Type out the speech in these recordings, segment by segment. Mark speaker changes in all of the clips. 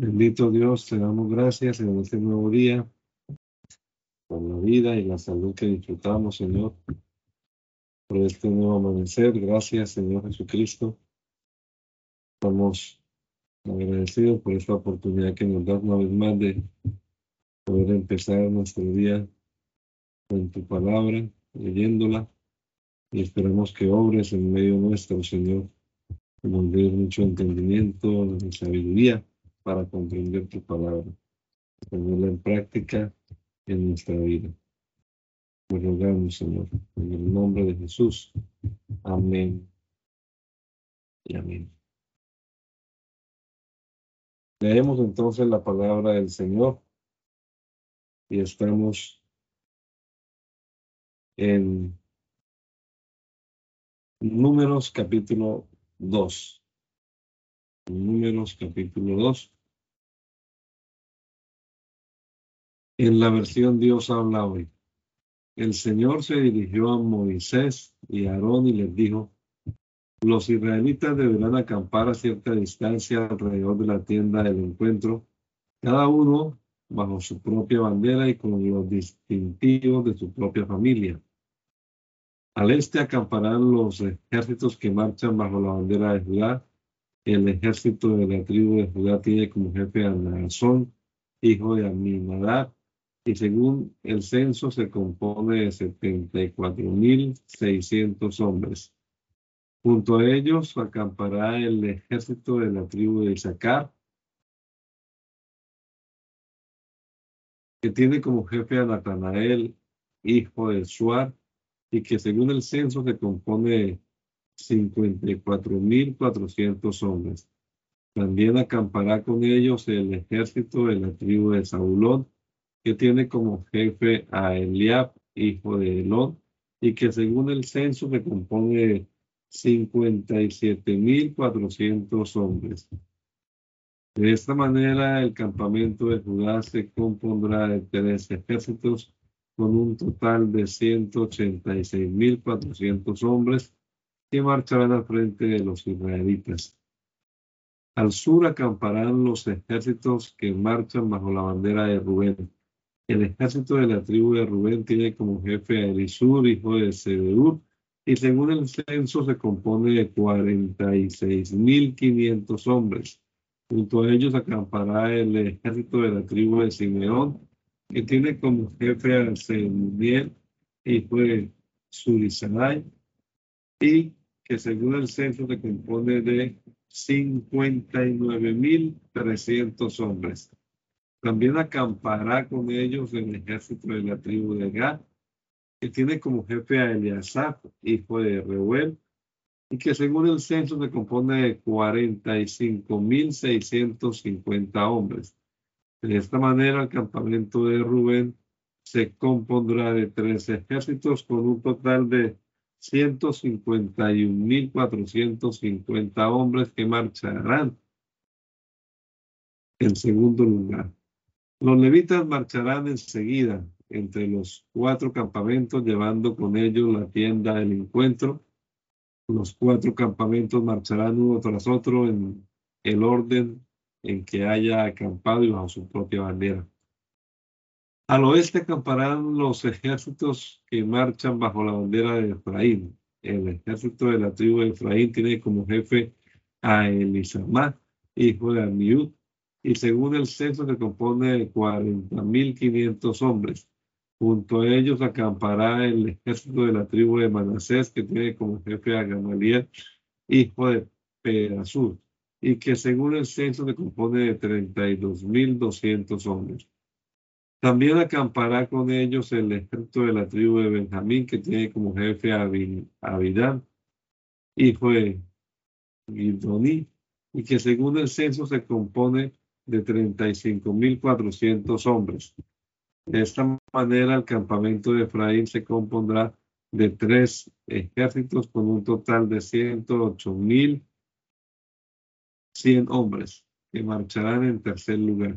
Speaker 1: Bendito Dios, te damos gracias en este nuevo día por la vida y la salud que disfrutamos, Señor, por este nuevo amanecer. Gracias, Señor Jesucristo. Estamos agradecidos por esta oportunidad que nos da una vez más de poder empezar nuestro día con tu palabra, leyéndola, y esperamos que obres en medio nuestro, Señor, que nos mucho entendimiento y sabiduría para comprender tu palabra, ponerla en práctica en nuestra vida. Rogamos, Señor, en el nombre de Jesús. Amén y amén. Leemos entonces la palabra del Señor y estamos en Números capítulo 2. Números capítulo 2. En la versión Dios habla hoy. El Señor se dirigió a Moisés y Aarón y les dijo, los israelitas deberán acampar a cierta distancia alrededor de la tienda del encuentro, cada uno bajo su propia bandera y con los distintivos de su propia familia. Al este acamparán los ejércitos que marchan bajo la bandera de Judá. El ejército de la tribu de Judá tiene como jefe a Naasón, hijo de Aminadab, y según el censo se compone de 74.600 hombres. Junto a ellos acampará el ejército de la tribu de Isaacar, que tiene como jefe a Natanael, hijo de Suar, y que según el censo se compone de 54.400 hombres. También acampará con ellos el ejército de la tribu de Saulón, que tiene como jefe a Eliab, hijo de Elón, y que según el censo se compone de 57.400 hombres. De esta manera, el campamento de Judá se compondrá de tres ejércitos con un total de 186.400 hombres que marcharán al frente de los israelitas. Al sur acamparán los ejércitos que marchan bajo la bandera de Rubén el ejército de la tribu de Rubén tiene como jefe a Elisur, hijo de Sedeur, y según el censo se compone de 46.500 hombres. Junto a ellos acampará el ejército de la tribu de Simeón, que tiene como jefe a Semuel, hijo de Surizadai, y que según el censo se compone de 59.300 hombres. También acampará con ellos el ejército de la tribu de Gad, que tiene como jefe a Eliasaf, hijo de Reuel, y que según el censo se compone de 45.650 hombres. De esta manera, el campamento de Rubén se compondrá de tres ejércitos con un total de 151.450 hombres que marcharán en segundo lugar. Los levitas marcharán enseguida entre los cuatro campamentos, llevando con ellos la tienda del encuentro. Los cuatro campamentos marcharán uno tras otro en el orden en que haya acampado y bajo su propia bandera. Al oeste acamparán los ejércitos que marchan bajo la bandera de Efraín. El ejército de la tribu de Efraín tiene como jefe a Elisamá, hijo de Amiud, y según el censo se compone de 40.500 hombres. Junto a ellos acampará el ejército de la tribu de Manasés, que tiene como jefe a Gamaliel, hijo de Pedasur, y que según el censo se compone de 32.200 hombres. También acampará con ellos el ejército de la tribu de Benjamín, que tiene como jefe a Abidán, hijo de Gildoní, y que según el censo se compone de 35.400 hombres. De esta manera, el campamento de Efraín se compondrá de tres ejércitos con un total de 108.100 hombres que marcharán en tercer lugar.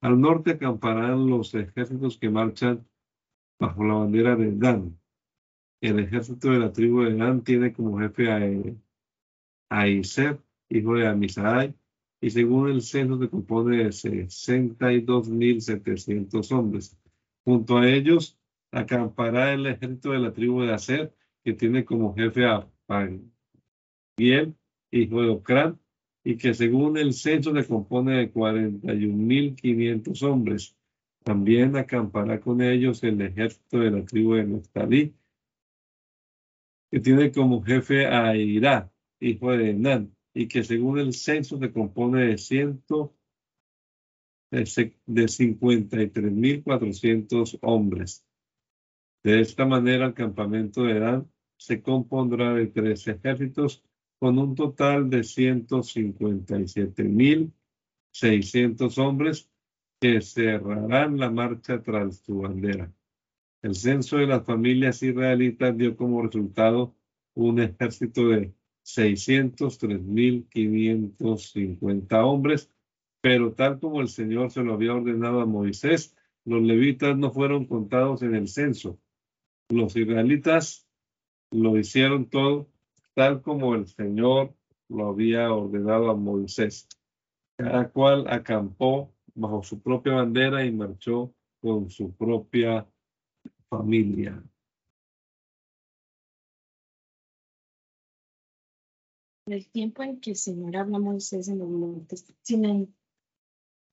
Speaker 1: Al norte acamparán los ejércitos que marchan bajo la bandera de Dan. El ejército de la tribu de Dan tiene como jefe a, a hijo de Amisai, y según el censo se compone de 62.700 hombres. Junto a ellos acampará el ejército de la tribu de Aser, que tiene como jefe a Pagiel, hijo de Ocrán, y que según el censo se compone de 41.500 hombres. También acampará con ellos el ejército de la tribu de Neftalí, que tiene como jefe a Irá, hijo de Enán, y que según el censo se compone de ciento de 53.400 hombres. De esta manera, el campamento de Edán se compondrá de tres ejércitos con un total de 157.600 hombres que cerrarán la marcha tras su bandera. El censo de las familias israelitas dio como resultado un ejército de 603.550 hombres, pero tal como el Señor se lo había ordenado a Moisés, los levitas no fueron contados en el censo. Los israelitas lo hicieron todo tal como el Señor lo había ordenado a Moisés. Cada cual acampó bajo su propia bandera y marchó con su propia familia.
Speaker 2: El tiempo en que el Señor habla a Moisés en los montes tienen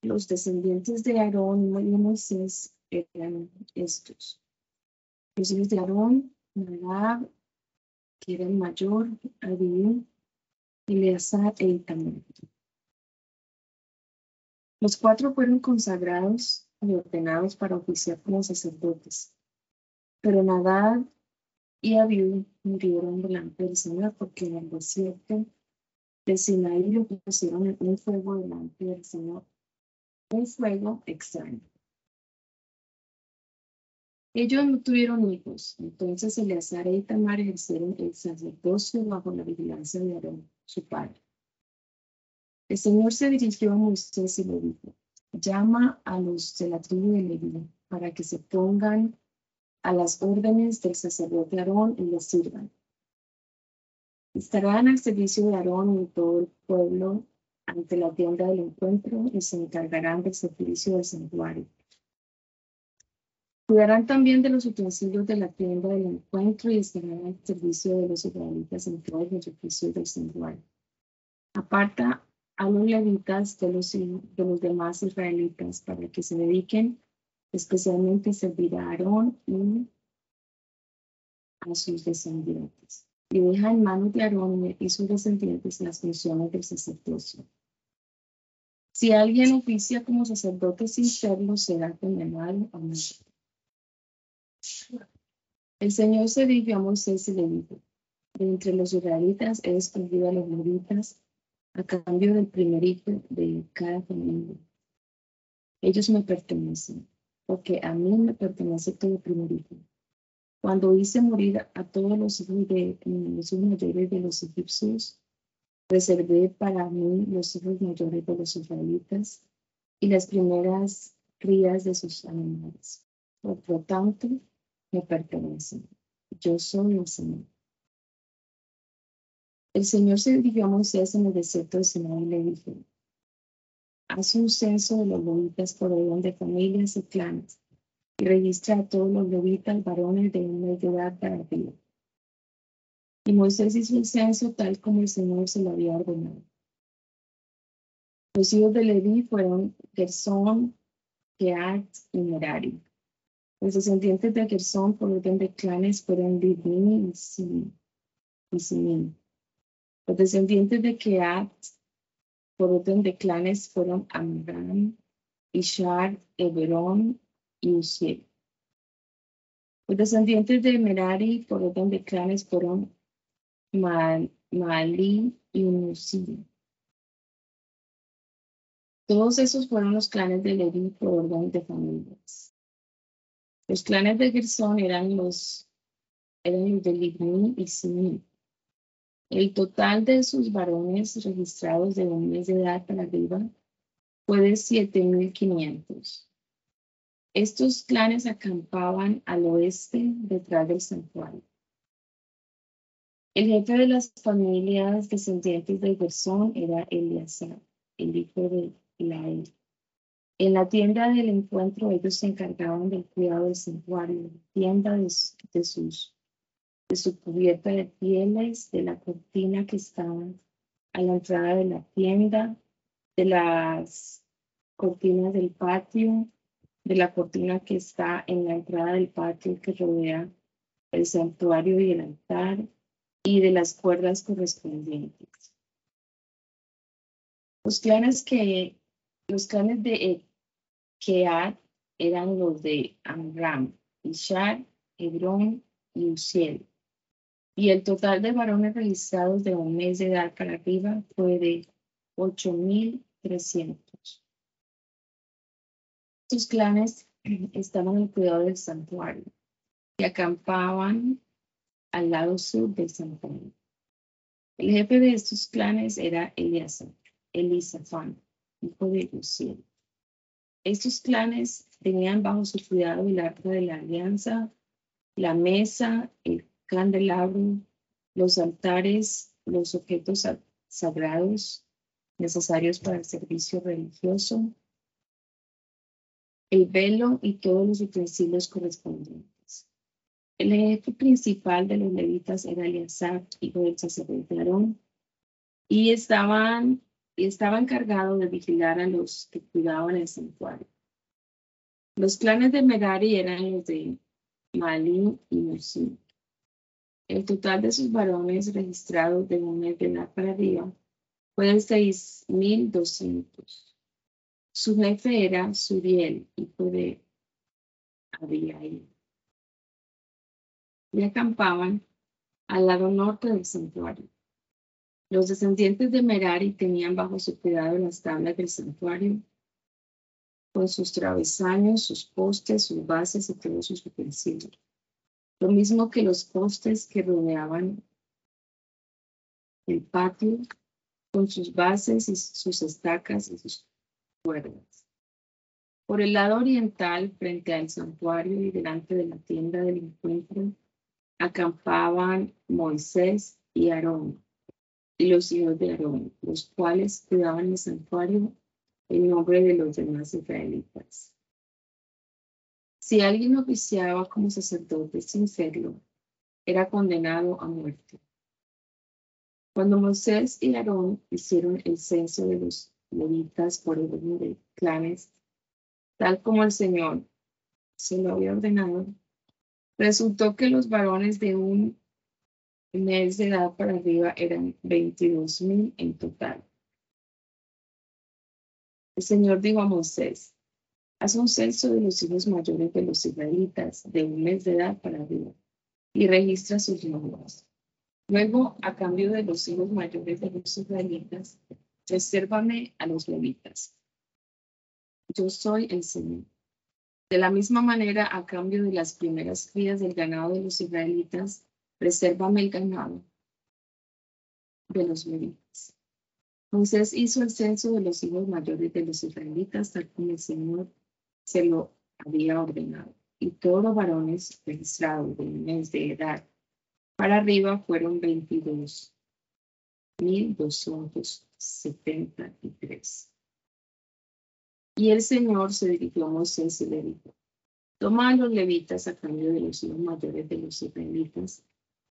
Speaker 2: los descendientes de Aarón y Moisés eran estos. Los hijos de Aarón, Nadab, que era el mayor, Abiú, Eleazar e Itamar. Los cuatro fueron consagrados y ordenados para oficiar como sacerdotes, pero Nadab y Abiú murieron delante del Señor porque en el desierto de Sinaí lo pusieron un fuego delante del Señor, un fuego extraño. Ellos no tuvieron hijos, entonces Eleazar e Itamar ejercieron el sacerdocio bajo la vigilancia de Aarón, su padre. El Señor se dirigió a Moisés y le dijo, llama a los de la tribu de Leví para que se pongan a las órdenes del sacerdote Aarón y les sirvan. Estarán al servicio de Aarón y todo el pueblo ante la tienda del encuentro y se encargarán del servicio del santuario. Cuidarán también de los utensilios de la tienda del encuentro y estarán al servicio de los israelitas en todos los oficios del santuario. Aparta a los levitas de los, de los demás israelitas para que se dediquen especialmente a servir a Aarón y a sus descendientes. Y deja en manos de Aarón y sus descendientes las funciones del sacerdocio. Si alguien oficia como sacerdote sin serlo, será condenado a muerte. El Señor se dirigió a Moisés y le dijo, entre los israelitas he escogido a los levitas a cambio del primer hijo de cada familia. Ellos me pertenecen, porque a mí me pertenece todo primer hijo. Cuando hice morir a todos los hijos, de, los hijos mayores de los egipcios, reservé para mí los hijos mayores de los israelitas y las primeras crías de sus animales. Por lo tanto, me pertenecen. Yo soy el Señor. El Señor se dirigió a Moisés en el desierto de Sinai y le dijo, haz un censo de los levitas por orden de familias y clanes y registra a todos los levitas varones de una edad arriba. Y Moisés hizo el censo tal como el Señor se lo había ordenado. Los hijos de Leví fueron Gersón, Keat y Merari. Los descendientes de Gersón por orden de clanes fueron Libni y Simin. Los descendientes de Keat por orden de clanes fueron Amram, Ishar, Eberón y Uziel. Los descendientes de Merari por orden de clanes fueron Mali y Unusil. Todos esos fueron los clanes de Levi por orden de familias. Los clanes de Gersón eran los, eran los de Libni y Simi. El total de sus varones registrados de un mes de edad para arriba fue de 7.500. Estos clanes acampaban al oeste detrás del santuario. El jefe de las familias descendientes de Gersón era Eleazar, el hijo de Lael. En la tienda del encuentro ellos se encargaban del cuidado del santuario, la tienda de, sus, de su cubierta de pieles, de la cortina que estaba a la entrada de la tienda, de las cortinas del patio, de la cortina que está en la entrada del patio que rodea el santuario y el altar, y de las cuerdas correspondientes. Los clanes que los clanes de Keat eran los de Amram, Ishar, Hebrón y Uziel. Y el total de varones realizados de un mes de edad para arriba fue de 8.300. Estos clanes estaban en cuidado del santuario y acampaban al lado sur del santuario. El jefe de estos clanes era Elisafán, hijo de Uziel. Estos clanes tenían bajo su cuidado el arca de la alianza, la mesa, el candelabro, los altares, los objetos sagrados necesarios para el servicio religioso, el velo y todos los utensilios correspondientes. El jefe principal de los levitas era Eleazar, hijo del sacerdote Aarón, y estaban y estaba encargado de vigilar a los que cuidaban el santuario. Los clanes de Merari eran los de Malí y Musim. El total de sus varones registrados de un mes de la para fue de 6.200. Su jefe era Suriel, hijo de Abiail. Y acampaban al lado norte del santuario. Los descendientes de Merari tenían bajo su cuidado las tablas del santuario, con sus travesaños, sus postes, sus bases y todos sus utensilios. Lo mismo que los postes que rodeaban el patio, con sus bases y sus estacas y sus cuerdas. Por el lado oriental, frente al santuario y delante de la tienda del encuentro, acampaban Moisés y Aarón y los hijos de Aarón, los cuales cuidaban el santuario en nombre de los demás israelitas. Si alguien oficiaba como sacerdote sin serlo, era condenado a muerte. Cuando Moisés y Aarón hicieron el censo de los levitas por el orden de clanes, tal como el Señor se lo había ordenado, resultó que los varones de un mes de edad para arriba eran 22 mil en total. El Señor dijo a Moisés, haz un censo de los hijos mayores de los israelitas de un mes de edad para arriba y registra sus nombres. Luego, a cambio de los hijos mayores de los israelitas, resérvame a los levitas. Yo soy el Señor. De la misma manera, a cambio de las primeras crías del ganado de los israelitas, Presérvame el ganado de los levitas. Moisés hizo el censo de los hijos mayores de los israelitas, tal como el Señor se lo había ordenado. Y todos los varones registrados de un mes de edad para arriba fueron 22.273. Y el Señor se dirigió a Moisés y le dijo, toma a los levitas a cambio de los hijos mayores de los israelitas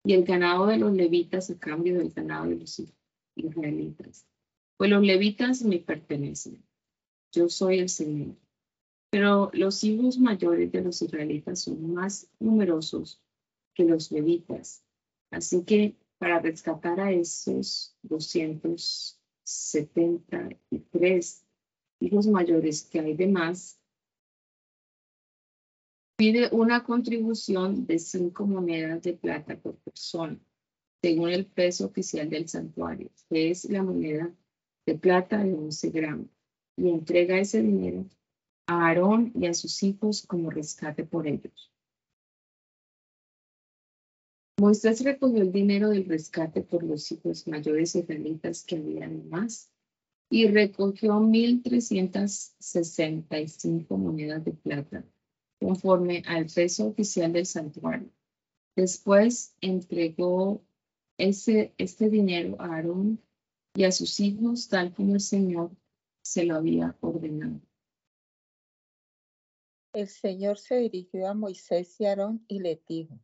Speaker 2: y el ganado de los levitas a cambio del ganado de los israelitas. Pues los levitas me pertenecen. Yo soy el Señor. Pero los hijos mayores de los israelitas son más numerosos que los levitas. Así que para rescatar a esos 273 hijos mayores que hay de más, pide una contribución de cinco monedas de plata por persona, según el peso oficial del santuario, que es la moneda de plata de 11 gramos, y entrega ese dinero a Aarón y a sus hijos como rescate por ellos. Moisés recogió el dinero del rescate por los hijos mayores israelitas que habían más y recogió 1.365 monedas de plata conforme al peso oficial del santuario. Después entregó ese, este dinero a Aarón y a sus hijos, tal como el Señor se lo había ordenado.
Speaker 3: El Señor se dirigió a Moisés y Aarón y le dijo,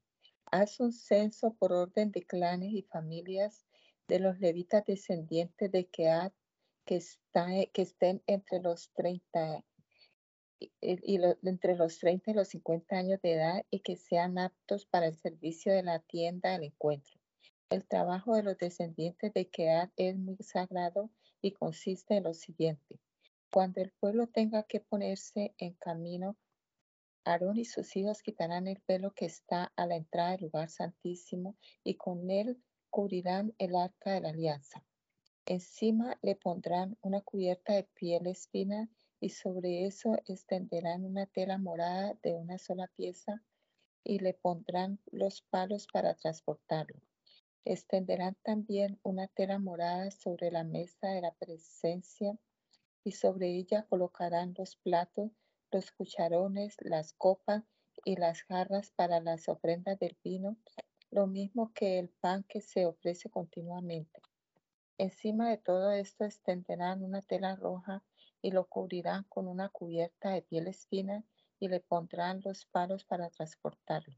Speaker 3: haz un censo por orden de clanes y familias de los levitas descendientes de Keat que estén entre los 30 y, entre los 30 y los 50 años de edad y que sean aptos para el servicio de la tienda del encuentro. El trabajo de los descendientes de Keat es muy sagrado y consiste en lo siguiente. Cuando el pueblo tenga que ponerse en camino, Aarón y sus hijos quitarán el pelo que está a la entrada del lugar santísimo y con él cubrirán el arca de la alianza. Encima le pondrán una cubierta de pieles finas y sobre eso extenderán una tela morada de una sola pieza y le pondrán los palos para transportarlo. Extenderán también una tela morada sobre la mesa de la presencia y sobre ella colocarán los platos, los cucharones, las copas y las jarras para las ofrendas del vino, lo mismo que el pan que se ofrece continuamente. Encima de todo esto extenderán una tela roja y lo cubrirán con una cubierta de pieles finas y le pondrán los palos para transportarlo.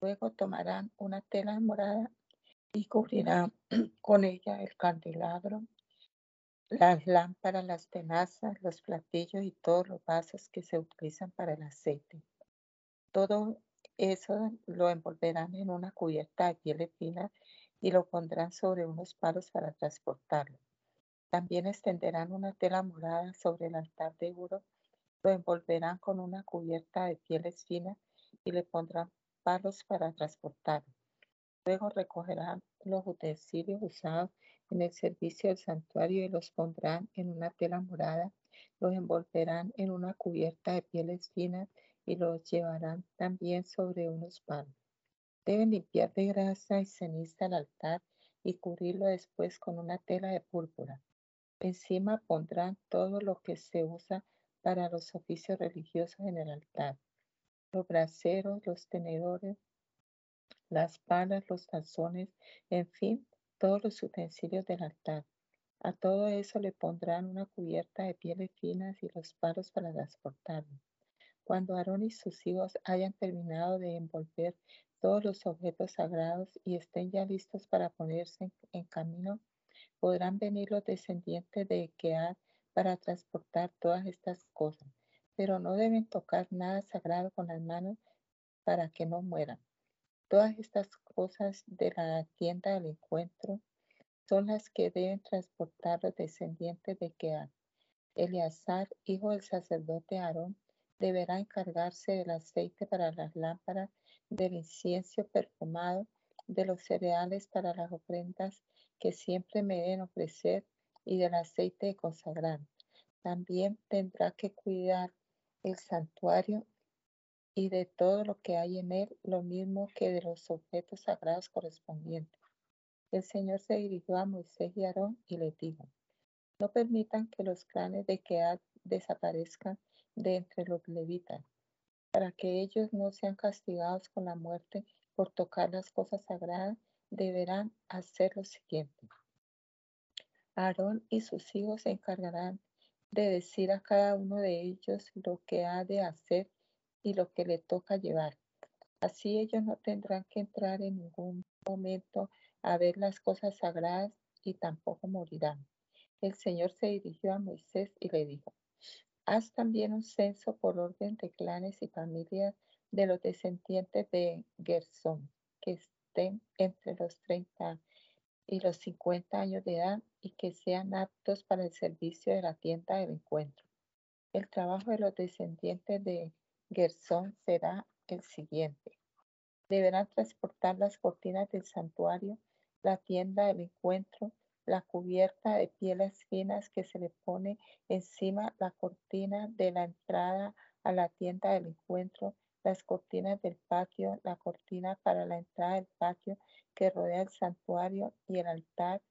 Speaker 3: Luego tomarán una tela morada y cubrirá con ella el candelabro, las lámparas, las tenazas, los platillos y todos los vasos que se utilizan para el aceite. Todo eso lo envolverán en una cubierta de pieles finas y lo pondrán sobre unos palos para transportarlo. También extenderán una tela morada sobre el altar de oro, lo envolverán con una cubierta de pieles finas y le pondrán palos para transportarlo. Luego recogerán los utensilios usados en el servicio del santuario y los pondrán en una tela morada, los envolverán en una cubierta de pieles finas y los llevarán también sobre unos palos. Deben limpiar de grasa y ceniza el altar y cubrirlo después con una tela de púrpura. Encima pondrán todo lo que se usa para los oficios religiosos en el altar. Los braseros, los tenedores, las palas, los tazones, en fin, todos los utensilios del altar. A todo eso le pondrán una cubierta de pieles finas y los palos para transportarlo. Cuando Aarón y sus hijos hayan terminado de envolver todos los objetos sagrados y estén ya listos para ponerse en, camino, podrán venir los descendientes de Keat para transportar todas estas cosas, pero no deben tocar nada sagrado con las manos para que no mueran. Todas estas cosas de la tienda del encuentro son las que deben transportar los descendientes de Keat. Eleazar, hijo del sacerdote Aarón, deberá encargarse del aceite para las lámparas, del incienso perfumado, de los cereales para las ofrendas que siempre me deben ofrecer y del aceite de. También tendrá que cuidar el santuario y de todo lo que hay en él, lo mismo que de los objetos sagrados correspondientes. El Señor se dirigió a Moisés y Aarón y les dijo, no permitan que los clanes de Keat desaparezcan de entre los levitas, para que ellos no sean castigados con la muerte por tocar las cosas sagradas, deberán hacer lo siguiente. Aarón y sus hijos se encargarán de decir a cada uno de ellos lo que ha de hacer y lo que le toca llevar. Así ellos no tendrán que entrar en ningún momento a ver las cosas sagradas y tampoco morirán. El Señor se dirigió a Moisés y le dijo, haz también un censo por orden de clanes y familias de los descendientes de Gersón, que estén entre los 30 y los 50 años de edad y que sean aptos para el servicio de la tienda del encuentro. El trabajo de los descendientes de Gersón será el siguiente. Deberán transportar las cortinas del santuario, la tienda del encuentro, la cubierta de pieles finas que se le pone encima la cortina de la entrada a la tienda del encuentro, las cortinas del patio, la cortina para la entrada del patio que rodea el santuario y el altar,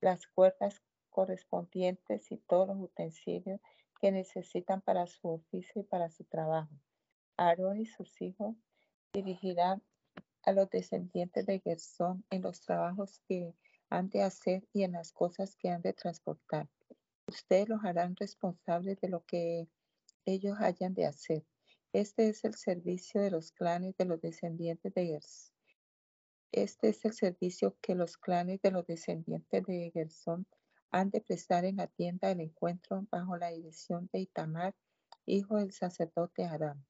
Speaker 3: las cuerdas correspondientes y todos los utensilios que necesitan para su oficio y para su trabajo. Aarón y sus hijos dirigirán a los descendientes de Gersón en los trabajos que han de hacer y en las cosas que han de transportar. Ustedes los harán responsables de lo que ellos hayan de hacer. Este es el servicio de los clanes de los descendientes de Gerson. Este es el servicio que los clanes de los descendientes de Gerson han de prestar en la tienda del encuentro bajo la dirección de Itamar, hijo del sacerdote Aram.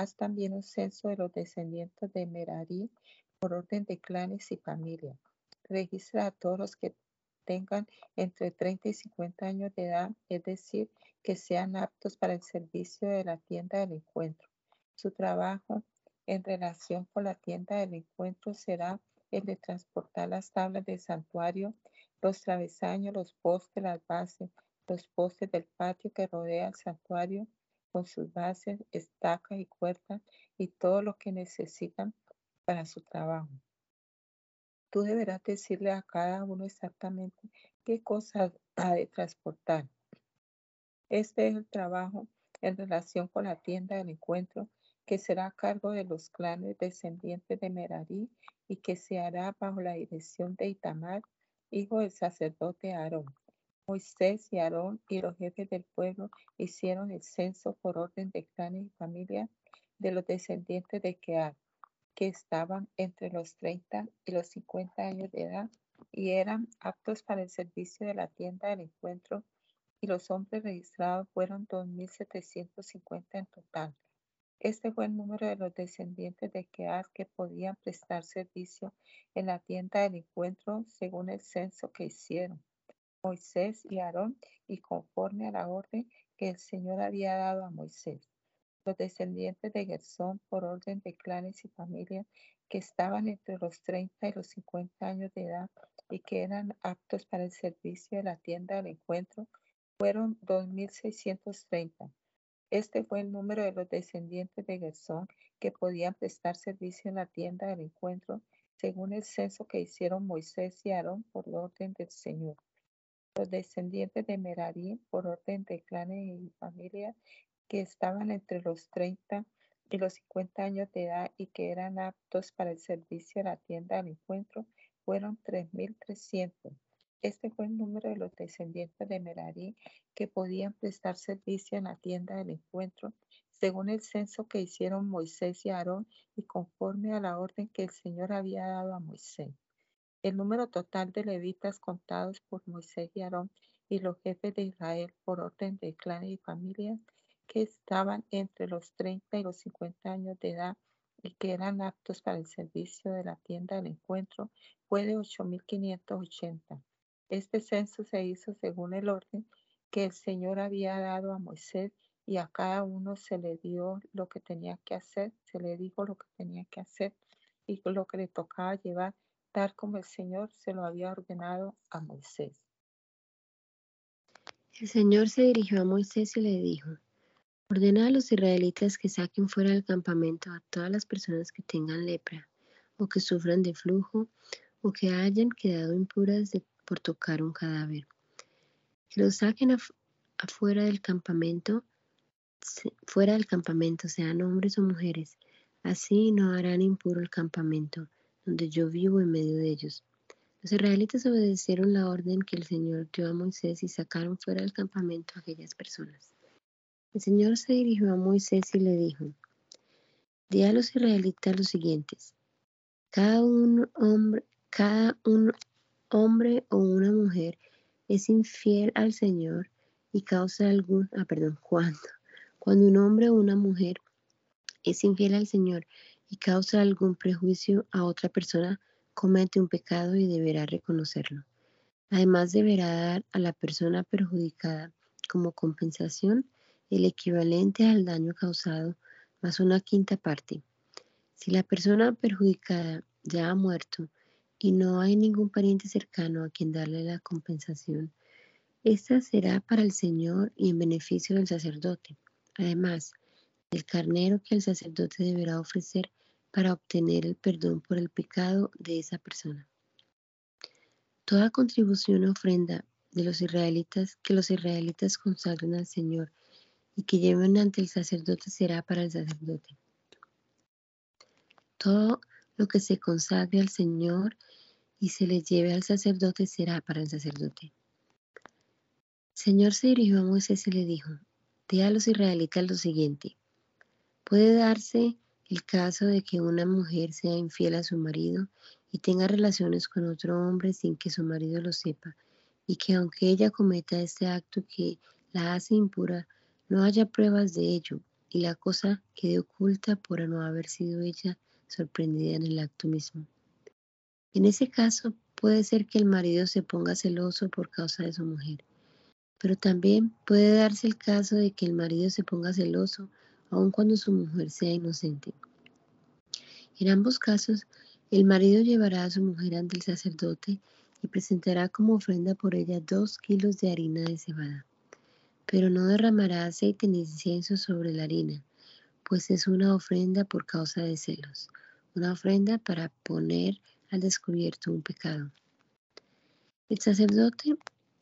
Speaker 3: Haz también un censo de los descendientes de Merari por orden de clanes y familia. Registra a todos los que tengan entre 30 y 50 años de edad, es decir, que sean aptos para el servicio de la tienda del encuentro. Su trabajo en relación con la tienda del encuentro será el de transportar las tablas del santuario, los travesaños, los postes, las bases, los postes del patio que rodea el santuario con sus bases, estacas y cuerdas y todo lo que necesitan para su trabajo. Tú deberás decirle a cada uno exactamente qué cosas ha de transportar. Este es el trabajo en relación con la tienda del encuentro que será a cargo de los clanes descendientes de Merari y que se hará bajo la dirección de Itamar, hijo del sacerdote Aarón. Moisés y Aarón y los jefes del pueblo hicieron el censo por orden de clanes y familias de los descendientes de Keat, que estaban entre los 30 y los 50 años de edad y eran aptos para el servicio de la tienda del encuentro y los hombres registrados fueron 2.750 en total. Este fue el número de los descendientes de Keat que podían prestar servicio en la tienda del encuentro según el censo que hicieron. Moisés y Aarón y conforme a la orden que el Señor había dado a Moisés. Los descendientes de Gersón por orden de clanes y familias que estaban entre los 30 y los 50 años de edad y que eran aptos para el servicio de la tienda del encuentro fueron 2.630. Este fue el número de los descendientes de Gersón que podían prestar servicio en la tienda del encuentro según el censo que hicieron Moisés y Aarón por orden del Señor los descendientes de Merari por orden de clanes y familias que estaban entre los 30 y los 50 años de edad y que eran aptos para el servicio a la tienda del encuentro fueron 3.300. Este fue el número de los descendientes de Merari que podían prestar servicio en la tienda del encuentro según el censo que hicieron Moisés y Aarón y conforme a la orden que el Señor había dado a Moisés. El número total de levitas contados por Moisés y Aarón y los jefes de Israel por orden de clanes y familias que estaban entre los 30 y los 50 años de edad y que eran aptos para el servicio de la tienda del encuentro fue de 8.580. Este censo se hizo según el orden que el Señor había dado a Moisés y a cada uno se le dio lo que tenía que hacer, se le dijo lo que tenía que hacer y lo que le tocaba llevar tal como el Señor se lo había ordenado a Moisés.
Speaker 4: El Señor se dirigió a Moisés y le dijo, ordena a los israelitas que saquen fuera del campamento a todas las personas que tengan lepra, o que sufran de flujo, o que hayan quedado impuras por tocar un cadáver. Que los saquen afuera del campamento, fuera del campamento, sean hombres o mujeres, así no harán impuro el campamento donde yo vivo en medio de ellos. Los israelitas obedecieron la orden que el Señor dio a Moisés y sacaron fuera del campamento a aquellas personas. El Señor se dirigió a Moisés y le dijo, di a los israelitas los siguientes, cada un hombre, cada un hombre o una mujer es infiel al Señor y causa algún, ah, perdón, cuando, cuando un hombre o una mujer es infiel al Señor y causa algún prejuicio a otra persona, comete un pecado y deberá reconocerlo. Además deberá dar a la persona perjudicada como compensación el equivalente al daño causado más una quinta parte. Si la persona perjudicada ya ha muerto y no hay ningún pariente cercano a quien darle la compensación, esta será para el Señor y en beneficio del sacerdote. Además, el carnero que el sacerdote deberá ofrecer para obtener el perdón por el pecado de esa persona. Toda contribución o ofrenda de los israelitas que los israelitas consagren al Señor y que lleven ante el sacerdote será para el sacerdote. Todo lo que se consagre al Señor y se le lleve al sacerdote será para el sacerdote. Señor se dirigió a Moisés y le dijo, di a los israelitas lo siguiente, puede darse el caso de que una mujer sea infiel a su marido y tenga relaciones con otro hombre sin que su marido lo sepa, y que aunque ella cometa este acto que la hace impura, no haya pruebas de ello, y la cosa quede oculta por no haber sido ella sorprendida en el acto mismo. En ese caso, puede ser que el marido se ponga celoso por causa de su mujer, pero también puede darse el caso de que el marido se ponga celoso aun cuando su mujer sea inocente. En ambos casos, el marido llevará a su mujer ante el sacerdote y presentará como ofrenda por ella dos kilos de harina de cebada. Pero no derramará aceite ni incienso sobre la harina, pues es una ofrenda por causa de celos, una ofrenda para poner al descubierto un pecado. El sacerdote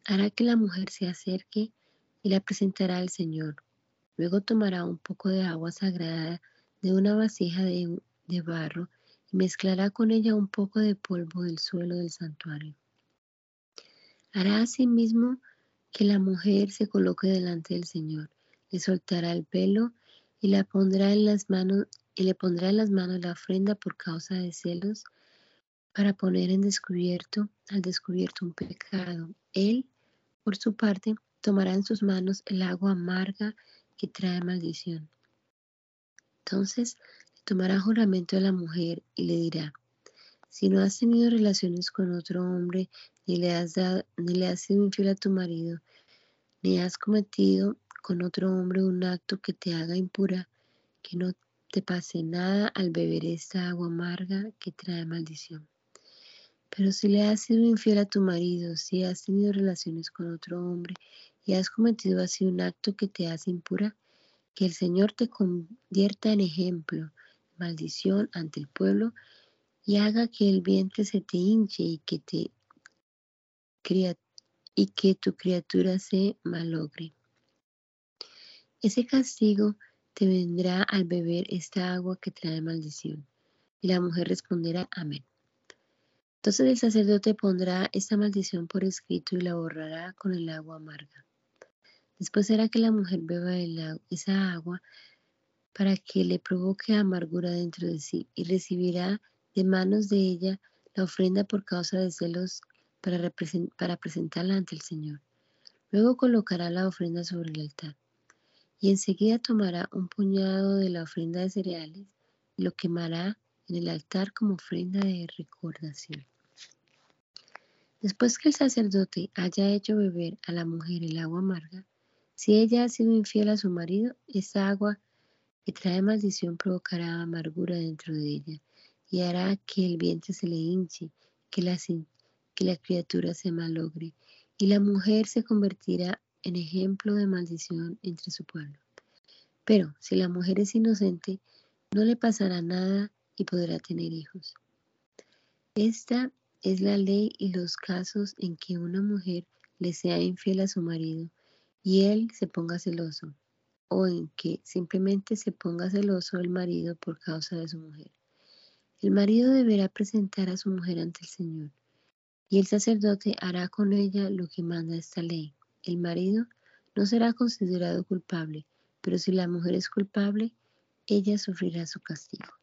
Speaker 4: hará que la mujer se acerque y la presentará al Señor. Luego tomará un poco de agua sagrada de una vasija de, barro y mezclará con ella un poco de polvo del suelo del santuario. Hará asimismo que la mujer se coloque delante del Señor, le soltará el pelo y pondrá en las manos y le pondrá en las manos la ofrenda por causa de celos para poner en descubierto al descubierto un pecado. Él, por su parte, tomará en sus manos el agua amarga que trae maldición. Entonces tomará juramento de la mujer y le dirá, si no has tenido relaciones con otro hombre, ni le has, ni le has sido infiel a tu marido, ni has cometido con otro hombre un acto que te haga impura, que no te pase nada al beber esta agua amarga que trae maldición. Pero si le has sido infiel a tu marido, si has tenido relaciones con otro hombre y has cometido así un acto que te hace impura, que el Señor te convierta en ejemplo maldición ante el pueblo y haga que el vientre se te hinche y que, te, y que tu criatura se malogre. Ese castigo te vendrá al beber esta agua que trae maldición. Y la mujer responderá, amén. Entonces el sacerdote pondrá esta maldición por escrito y la borrará con el agua amarga. Después será que la mujer beba esa agua para que le provoque amargura dentro de sí y recibirá de manos de ella la ofrenda por causa de celos para, para presentarla ante el Señor. Luego colocará la ofrenda sobre el altar y enseguida tomará un puñado de la ofrenda de cereales y lo quemará en el altar como ofrenda de recordación. Después que el sacerdote haya hecho beber a la mujer el agua amarga, si ella ha sido infiel a su marido, esa agua que trae maldición provocará amargura dentro de ella y hará que el vientre se le hinche, que la, que la criatura se malogre y la mujer se convertirá en ejemplo de maldición entre su pueblo. Pero si la mujer es inocente, no le pasará nada y podrá tener hijos. Esta es la ley y los casos en que una mujer le sea infiel a su marido y él se ponga celoso o en que simplemente se ponga celoso el marido por causa de su mujer. El marido deberá presentar a su mujer ante el Señor, y el sacerdote hará con ella lo que manda esta ley. El marido no será considerado culpable, pero si la mujer es culpable, ella sufrirá su castigo.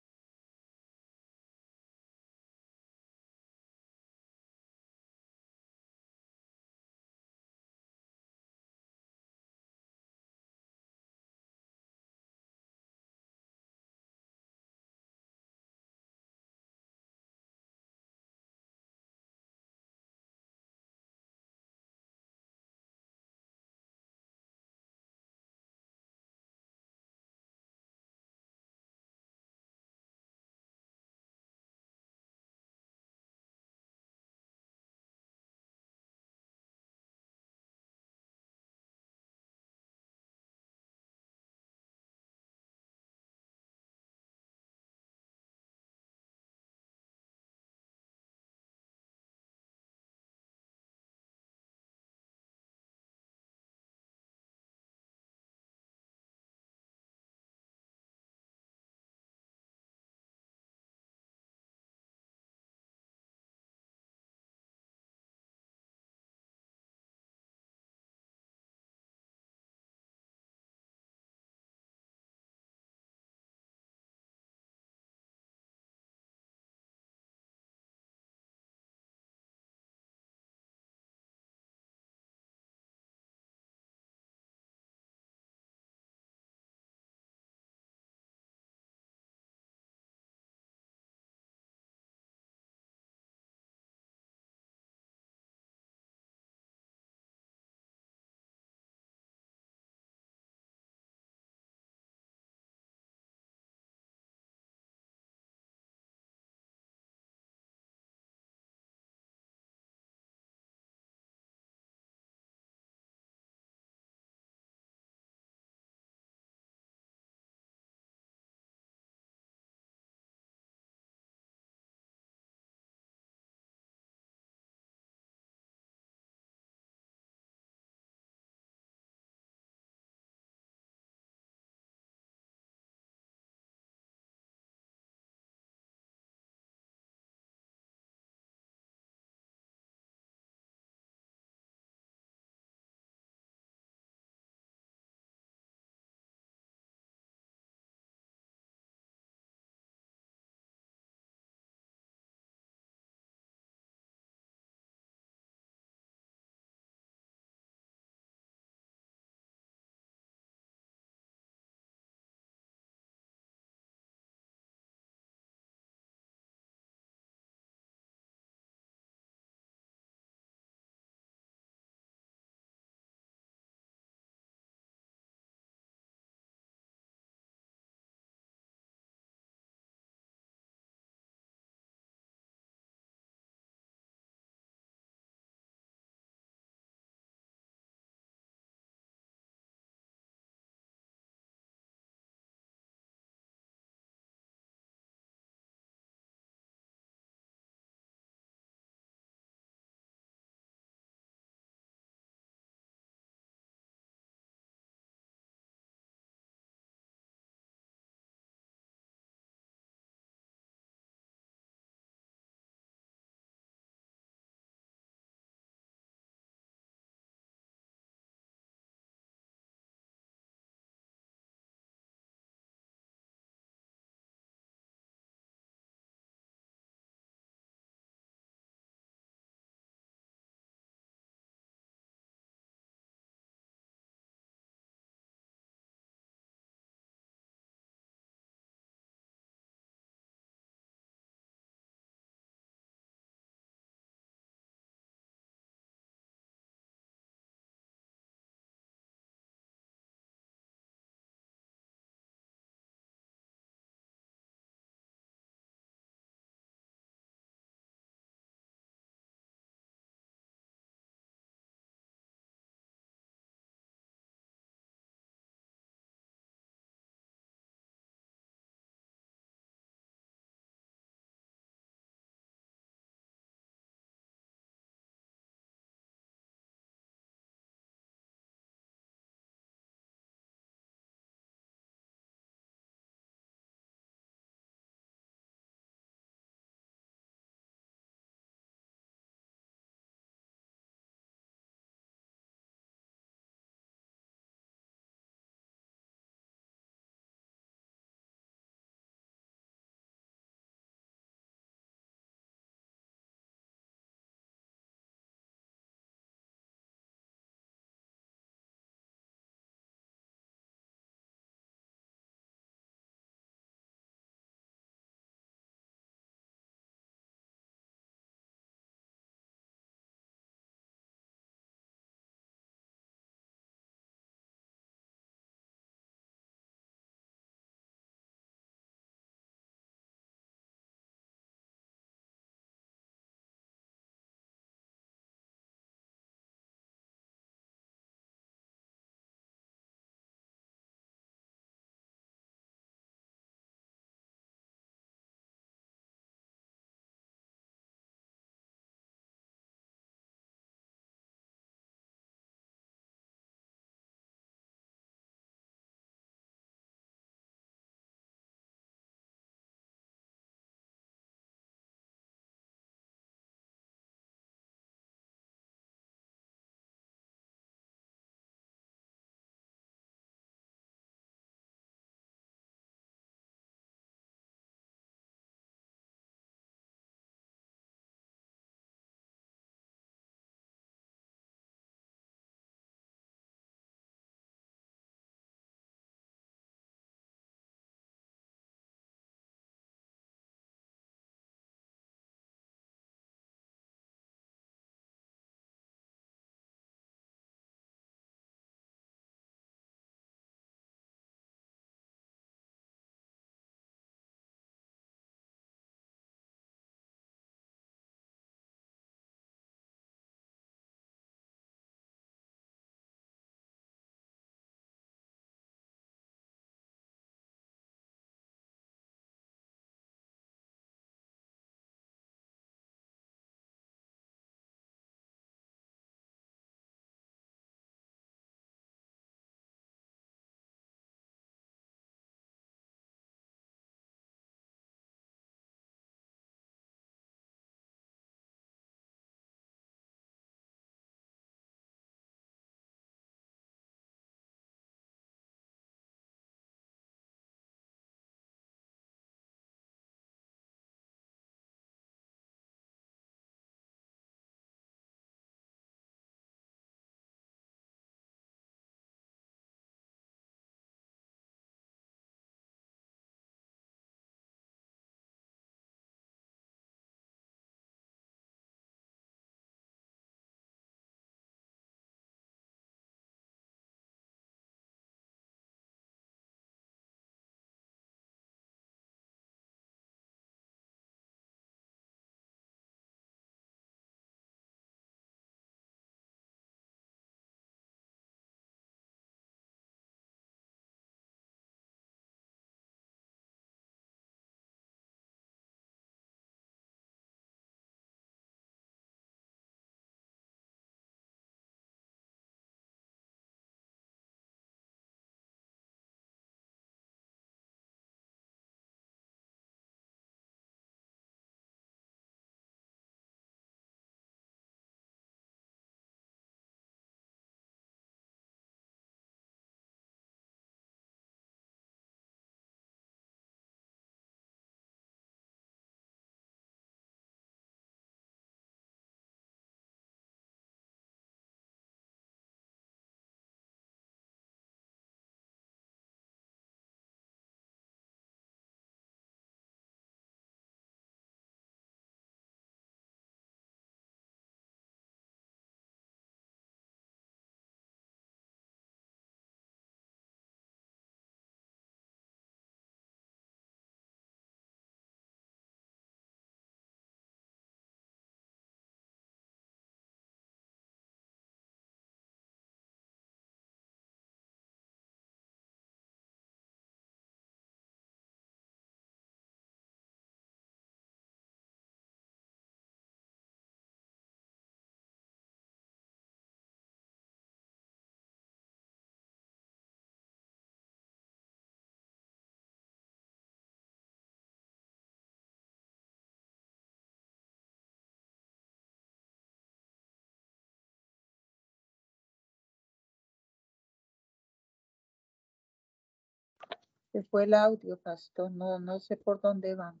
Speaker 3: Se fue el audio, pastor. No, no sé por dónde van.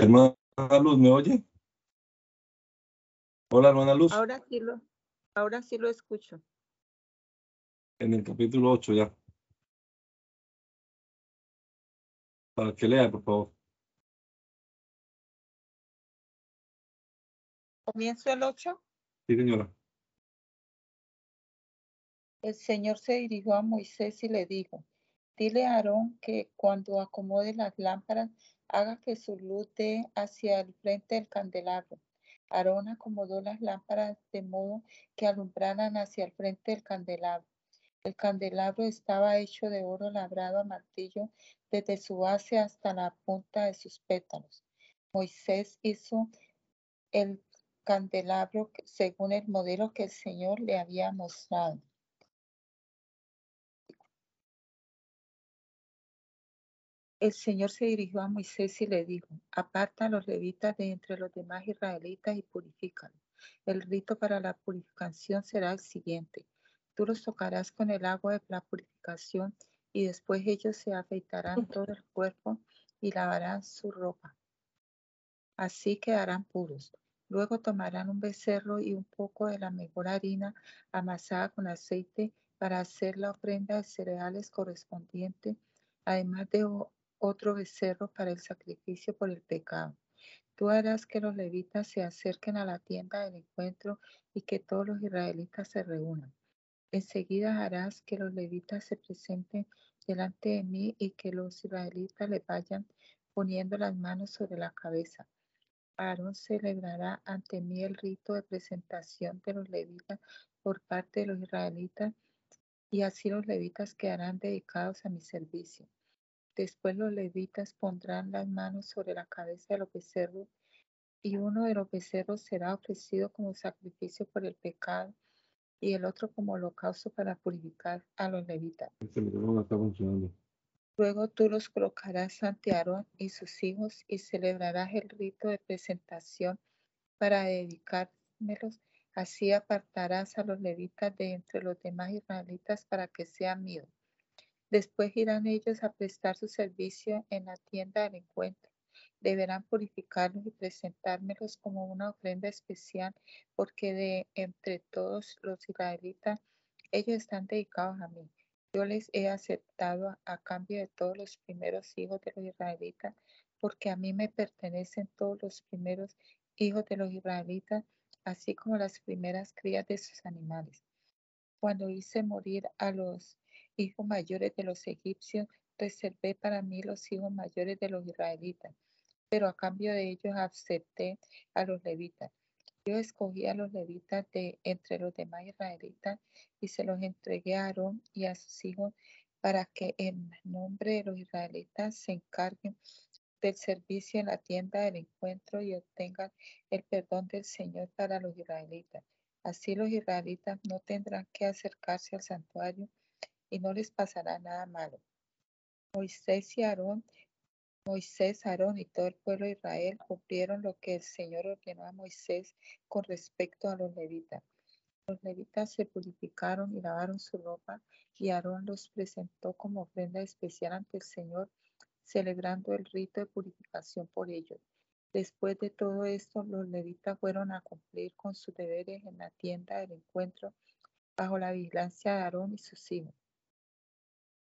Speaker 1: Hermana Luz, ¿me oye? Hola, hermana Luz.
Speaker 3: Ahora sí lo, ahora sí lo escucho.
Speaker 1: En el capítulo 8 ya. Para que lea, por favor.
Speaker 3: Comienzo el 8.
Speaker 1: Sí, señora.
Speaker 3: El Señor se dirigió a Moisés y le dijo, dile a Aarón que cuando acomode las lámparas haga que su luz dé hacia el frente del candelabro. Aarón acomodó las lámparas de modo que alumbraran hacia el frente del candelabro. El candelabro estaba hecho de oro labrado a martillo desde su base hasta la punta de sus pétalos. Moisés hizo el candelabro según el modelo que el Señor le había mostrado. El Señor se dirigió a Moisés y le dijo, aparta a los levitas de entre los demás israelitas y purifícalos. El rito para la purificación será el siguiente. Tú los tocarás con el agua de la purificación y después ellos se afeitarán todo el cuerpo y lavarán su ropa. Así quedarán puros. Luego tomarán un becerro y un poco de la mejor harina amasada con aceite para hacer la ofrenda de cereales correspondiente, además de otro becerro para el sacrificio por el pecado. Tú harás que los levitas se acerquen a la tienda del encuentro y que todos los israelitas se reúnan. Enseguida harás que los levitas se presenten delante de mí y que los israelitas le vayan poniendo las manos sobre la cabeza. Aarón celebrará ante mí el rito de presentación de los levitas por parte de los israelitas y así los levitas quedarán dedicados a mi servicio. Después los levitas pondrán las manos sobre la cabeza de los becerros y uno de los becerros será ofrecido como sacrificio por el pecado y el otro como holocausto para purificar a los levitas.
Speaker 1: Este micrófono está funcionando.
Speaker 3: Luego tú los colocarás ante Aarón y sus hijos y celebrarás el rito de presentación para dedicármelos. Así apartarás a los levitas de entre los demás israelitas para que sean míos. Después irán ellos a prestar su servicio en la tienda del encuentro. Deberán purificarlos y presentármelos como una ofrenda especial, porque de entre todos los israelitas, ellos están dedicados a mí. Yo les he aceptado a, cambio de todos los primeros hijos de los israelitas, porque a mí me pertenecen todos los primeros hijos de los israelitas, así como las primeras crías de sus animales. Cuando hice morir a los hijos mayores de los egipcios, reservé para mí los hijos mayores de los israelitas, pero a cambio de ellos acepté a los levitas. Yo escogí a los levitas de entre los demás israelitas y se los entregué a Aarón y a sus hijos para que en nombre de los israelitas se encarguen del servicio en la tienda del encuentro y obtengan el perdón del Señor para los israelitas. Así los israelitas no tendrán que acercarse al santuario y no les pasará nada malo. Moisés y Aarón, Moisés, Aarón y todo el pueblo de Israel cumplieron lo que el Señor ordenó a Moisés con respecto a los levitas. Los levitas se purificaron y lavaron su ropa y Aarón los presentó como ofrenda especial ante el Señor, celebrando el rito de purificación por ellos. Después de todo esto, los levitas fueron a cumplir con sus deberes en la tienda del encuentro bajo la vigilancia de Aarón y sus hijos.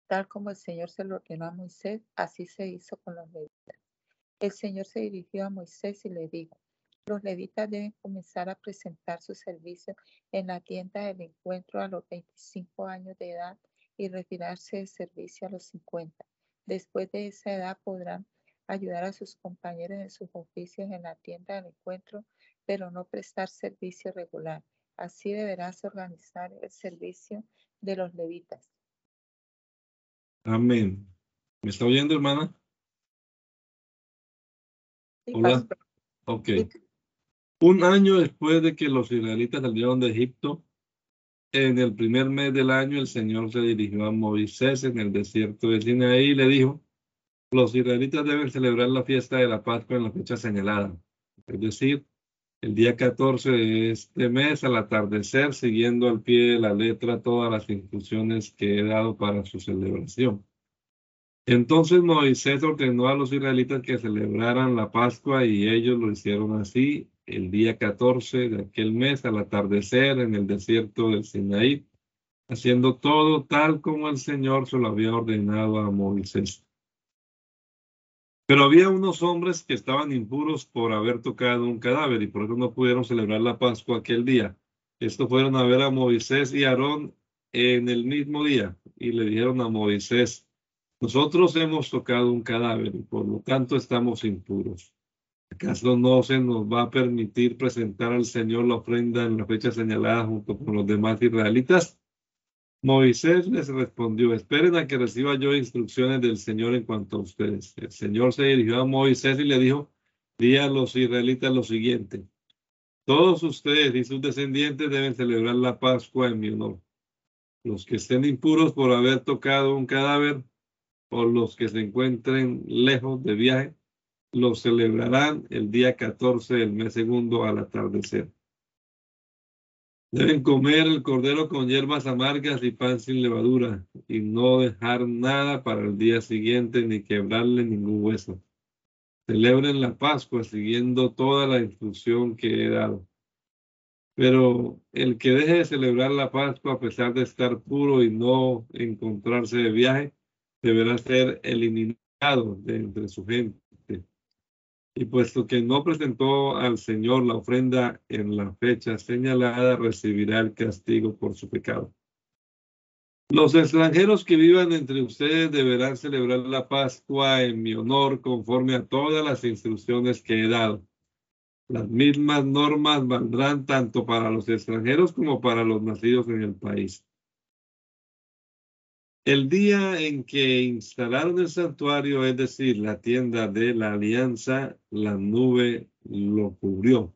Speaker 3: Tal como el Señor se lo ordenó a Moisés, así se hizo con los levitas. El Señor se dirigió a Moisés y le dijo, los levitas deben comenzar a presentar su servicio en la tienda del encuentro a los 25 años de edad y retirarse de servicio a los 50. Después de esa edad podrán ayudar a sus compañeros en sus oficios en la tienda del encuentro, pero no prestar servicio regular. Así deberás organizar el servicio de los levitas.
Speaker 1: Amén. ¿Me está oyendo, hermana? Hola. Ok. Un año después de que los israelitas salieron de Egipto, en el primer mes del año, el Señor se dirigió a Moisés en el desierto de Sinaí y le dijo, los israelitas deben celebrar la fiesta de la Pascua en la fecha señalada, es decir, el día 14 de este mes al atardecer, siguiendo al pie de la letra todas las instrucciones que he dado para su celebración. Entonces Moisés ordenó a los israelitas que celebraran la Pascua y ellos lo hicieron así el día 14 de aquel mes al atardecer en el desierto del Sinaí, haciendo todo tal como el Señor se lo había ordenado a Moisés. Pero había unos hombres que estaban impuros por haber tocado un cadáver y por eso no pudieron celebrar la Pascua aquel día. Estos fueron a ver a Moisés y Aarón en el mismo día y le dijeron a Moisés, nosotros hemos tocado un cadáver y por lo tanto estamos impuros. ¿Acaso no se nos va a permitir presentar al Señor la ofrenda en la fecha señalada junto con los demás israelitas? Moisés les respondió, esperen a que reciba yo instrucciones del Señor en cuanto a ustedes. El Señor se dirigió a Moisés y le dijo, di a los israelitas lo siguiente, todos ustedes y sus descendientes deben celebrar la Pascua en mi honor. Los que estén impuros por haber tocado un cadáver o los que se encuentren lejos de viaje, lo celebrarán el día 14 del mes segundo al atardecer. Deben comer el cordero con hierbas amargas y pan sin levadura, y no dejar nada para el día siguiente ni quebrarle ningún hueso. Celebren la Pascua siguiendo toda la instrucción que he dado. Pero el que deje de celebrar la Pascua a pesar de estar puro y no encontrarse de viaje, deberá ser eliminado de entre su gente. Y puesto que no presentó al Señor la ofrenda en la fecha señalada, recibirá el castigo por su pecado. Los extranjeros que vivan entre ustedes deberán celebrar la Pascua en mi honor conforme a todas las instrucciones que he dado. Las mismas normas valdrán tanto para los extranjeros como para los nacidos en el país. El día en que instalaron el santuario, es decir, la tienda de la alianza, la nube lo cubrió.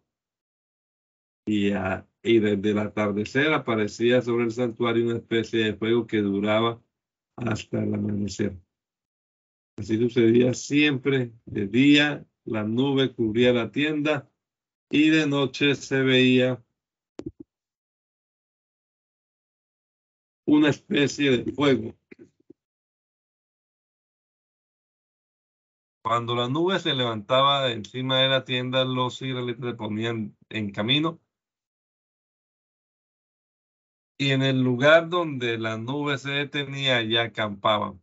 Speaker 1: Y, a- y desde el atardecer aparecía sobre el santuario una especie de fuego que duraba hasta el amanecer. Así sucedía siempre. De día la nube cubría la tienda y de noche se veía una especie de fuego. Cuando la nube se levantaba encima de la tienda, los israelitas se ponían en camino. Y en el lugar donde la nube se detenía, ya acampaban.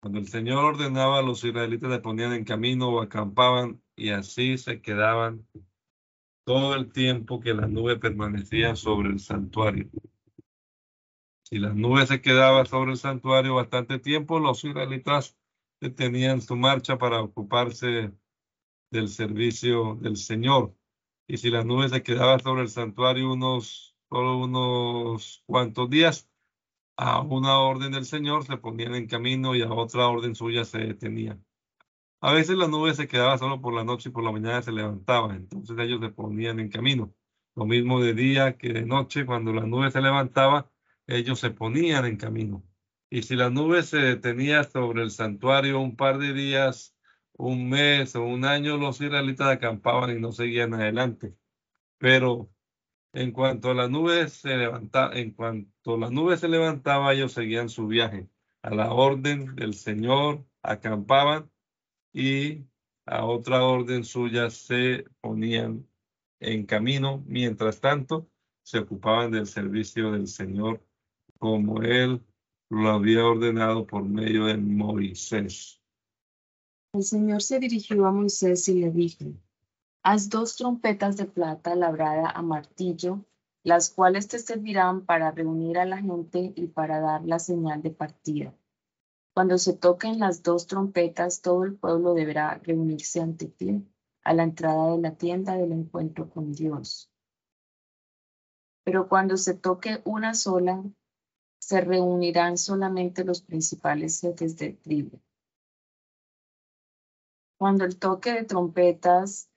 Speaker 1: Cuando el Señor ordenaba los israelitas se ponían en camino o acampaban y así se quedaban todo el tiempo que la nube permanecía sobre el santuario. Si la nube se quedaba sobre el santuario bastante tiempo, los israelitas detenían su marcha para ocuparse del servicio del Señor. Y si la nube se quedaba sobre el santuario unos, solo unos cuantos días, a una orden del Señor se ponían en camino y a otra orden suya se detenían. A veces la nube se quedaba solo por la noche y por la mañana se levantaba, entonces ellos se ponían en camino. Lo mismo de día que de noche, cuando la nube se levantaba, ellos se ponían en camino. Y si la nube se detenía sobre el santuario un par de días, un mes o un año, los israelitas acampaban y no seguían adelante. Pero en cuanto la nube se levantaba, en cuanto la nube se levantaba, ellos seguían su viaje. A la orden del Señor acampaban y a otra orden suya se ponían en camino. Mientras tanto, se ocupaban del servicio del Señor como él lo había ordenado por medio de Moisés.
Speaker 2: El Señor se dirigió a Moisés y le dijo, haz dos trompetas de plata labrada a martillo, las cuales te servirán para reunir a la gente y para dar la señal de partida. Cuando se toquen las dos trompetas, todo el pueblo deberá reunirse ante ti a la entrada de la tienda del encuentro con Dios. Pero cuando se toque una sola, se reunirán solamente los principales jefes de tribu. Cuando el toque de trompetas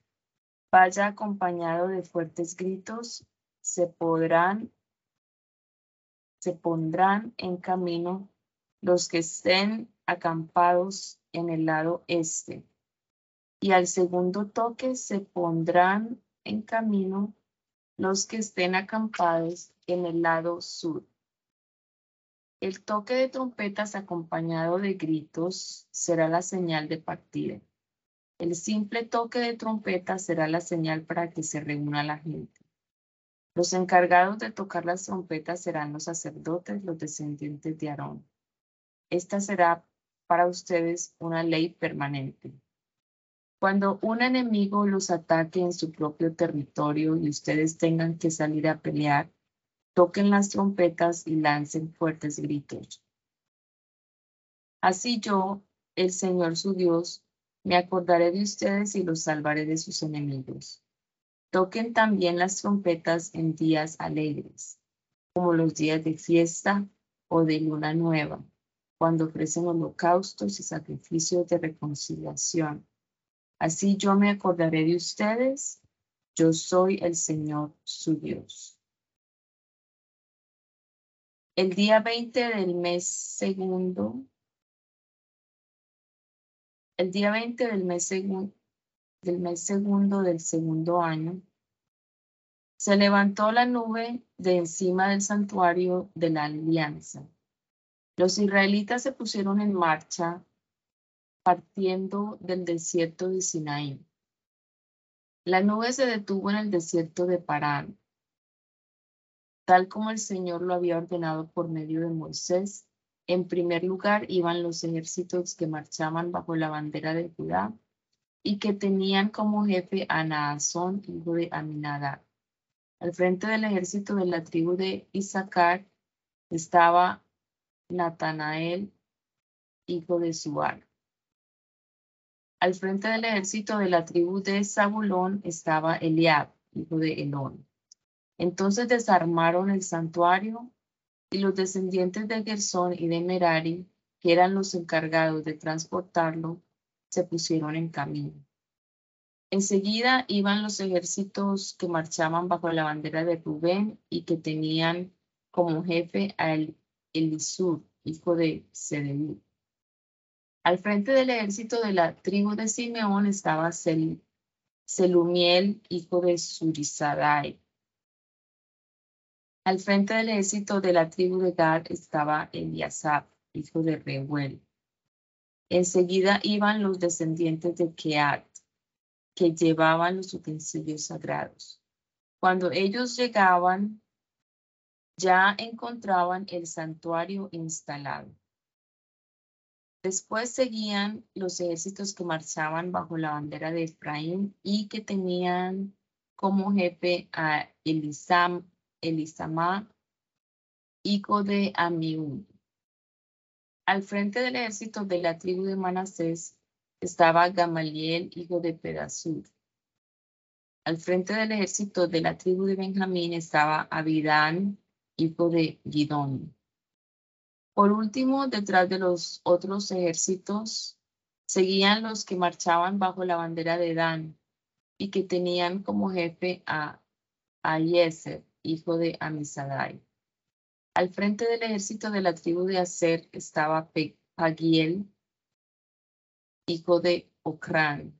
Speaker 2: vaya acompañado de fuertes gritos, se podrán, se pondrán en camino los que estén acampados en el lado este. Y al segundo toque se pondrán en camino los que estén acampados en el lado sur. El toque de trompetas acompañado de gritos será la señal de partida. El simple toque de trompeta será la señal para que se reúna la gente. Los encargados de tocar las trompetas serán los sacerdotes, los descendientes de Aarón. Esta será para ustedes una ley permanente. Cuando un enemigo los ataque en su propio territorio y ustedes tengan que salir a pelear, toquen las trompetas y lancen fuertes gritos. Así yo, el Señor su Dios, me acordaré de ustedes y los salvaré de sus enemigos. Toquen también las trompetas en días alegres, como los días de fiesta o de luna nueva, cuando ofrecen holocaustos y sacrificios de reconciliación. Así yo me acordaré de ustedes, yo soy el Señor su Dios. El día 20 del mes segundo el día 20 del mes, del mes segundo del segundo año, se levantó la nube de encima del santuario de la alianza. Los israelitas se pusieron en marcha partiendo del desierto de Sinaí. La nube se detuvo en el desierto de Parán, tal como el Señor lo había ordenado por medio de Moisés en primer lugar iban los ejércitos que marchaban bajo la bandera de Judá y que tenían como jefe a Naasón, hijo de Aminadab. Al frente del ejército de la tribu de Isaacar estaba Natanael, hijo de Suar. Al frente del ejército de la tribu de Zabulón estaba Eliab, hijo de Elón. Entonces desarmaron el santuario y los descendientes de Gersón y de Merari, que eran los encargados de transportarlo, se pusieron en camino. Enseguida iban los ejércitos que marchaban bajo la bandera de Rubén y que tenían como jefe a Elisur, hijo de Sedeú. Al frente del ejército de la tribu de Simeón estaba Selumiel, hijo de Surizadai. Al frente del ejército de la tribu de Gad estaba Eliasab, hijo de Reuel. Enseguida iban los descendientes de Keat, que llevaban los utensilios sagrados. Cuando ellos llegaban, ya encontraban el santuario instalado. Después seguían los ejércitos que marchaban bajo la bandera de Efraín y que tenían como jefe a Elisam, Elisama, hijo de Amiúd. Al frente del ejército de la tribu de Manasés estaba Gamaliel, hijo de Pedasur. Al frente del ejército de la tribu de Benjamín estaba Abidán, hijo de Gidón. Por último, detrás de los otros ejércitos, seguían los que marchaban bajo la bandera de Dan y que tenían como jefe a Ayeser, hijo de Amisadai. Al frente del ejército de la tribu de Aser estaba Pagiel, hijo de Ocrán.